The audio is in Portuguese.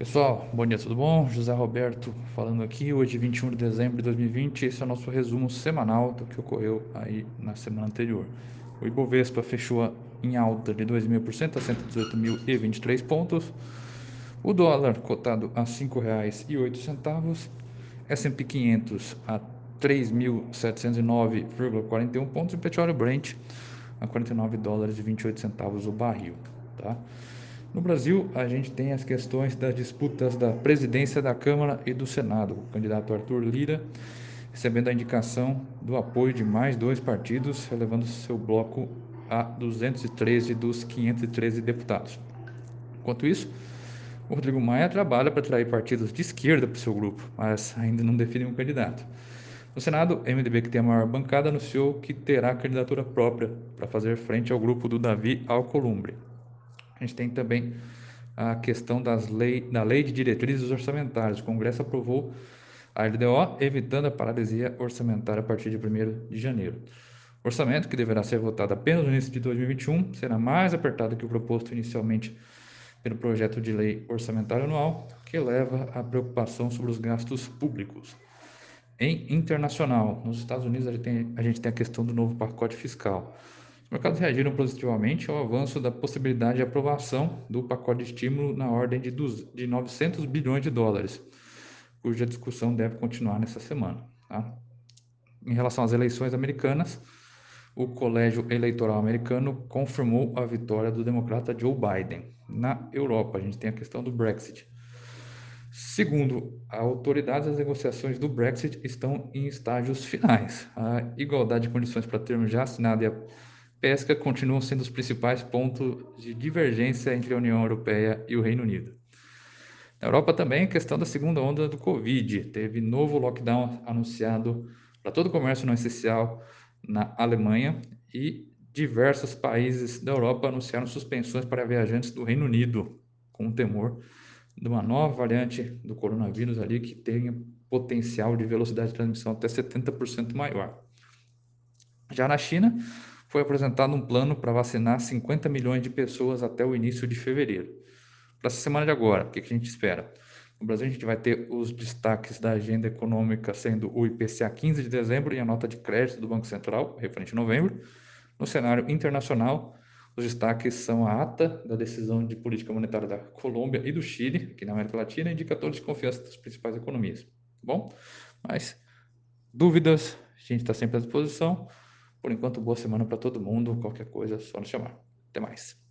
Pessoal, bom dia, tudo bom? José Roberto falando aqui, hoje 21 de dezembro de 2020, esse é o nosso resumo semanal do que ocorreu aí na semana anterior. O Ibovespa fechou em alta de 2.000% a 118.023 pontos, o dólar cotado a R$ 5,08, S&P 500 a 3.709,41 pontos e petróleo Brent a 49 dólares e 28 centavos o barril, tá? No Brasil, a gente tem as questões das disputas da presidência da Câmara e do Senado. O candidato Arthur Lira recebendo a indicação do apoio de mais dois partidos, elevando seu bloco a 213 dos 513 deputados. Enquanto isso, o Rodrigo Maia trabalha para atrair partidos de esquerda para o seu grupo, mas ainda não define um candidato. No Senado, o MDB, que tem a maior bancada, anunciou que terá candidatura própria para fazer frente ao grupo do Davi Alcolumbre. A gente tem também a questão das lei, da Lei de Diretrizes Orçamentárias. O Congresso aprovou a LDO, evitando a paralisia orçamentária a partir de 1 de janeiro. O orçamento, que deverá ser votado apenas no início de 2021, será mais apertado que o proposto inicialmente pelo projeto de lei orçamentário anual, que leva à preocupação sobre os gastos públicos. Em internacional, nos Estados Unidos a gente tem a, gente tem a questão do novo pacote fiscal. Os mercados reagiram positivamente ao avanço da possibilidade de aprovação do pacote de estímulo na ordem de, de 900 bilhões de dólares, cuja discussão deve continuar nessa semana. Tá? Em relação às eleições americanas, o Colégio Eleitoral Americano confirmou a vitória do democrata Joe Biden. Na Europa, a gente tem a questão do Brexit. Segundo a autoridade, as negociações do Brexit estão em estágios finais. A igualdade de condições para termos já assinado e a pesca continuam sendo os principais pontos de divergência entre a União Europeia e o Reino Unido. Na Europa também, a questão da segunda onda do Covid. Teve novo lockdown anunciado para todo o comércio não essencial na Alemanha e diversos países da Europa anunciaram suspensões para viajantes do Reino Unido, com o temor de uma nova variante do coronavírus ali que tenha potencial de velocidade de transmissão até 70% maior. Já na China, foi apresentado um plano para vacinar 50 milhões de pessoas até o início de fevereiro. Para essa semana de agora, o que, a gente espera? No Brasil, a gente vai ter os destaques da agenda econômica sendo o IPCA 15 de dezembro e a nota de crédito do Banco Central, referente a novembro. No cenário internacional, os destaques são a ata da decisão de política monetária da Colômbia e do Chile, aqui na América Latina, indicadores de confiança das principais economias. Bom? Mas dúvidas, a gente está sempre à disposição. Por enquanto, boa semana para todo mundo. Qualquer coisa, é só nos chamar. Até mais.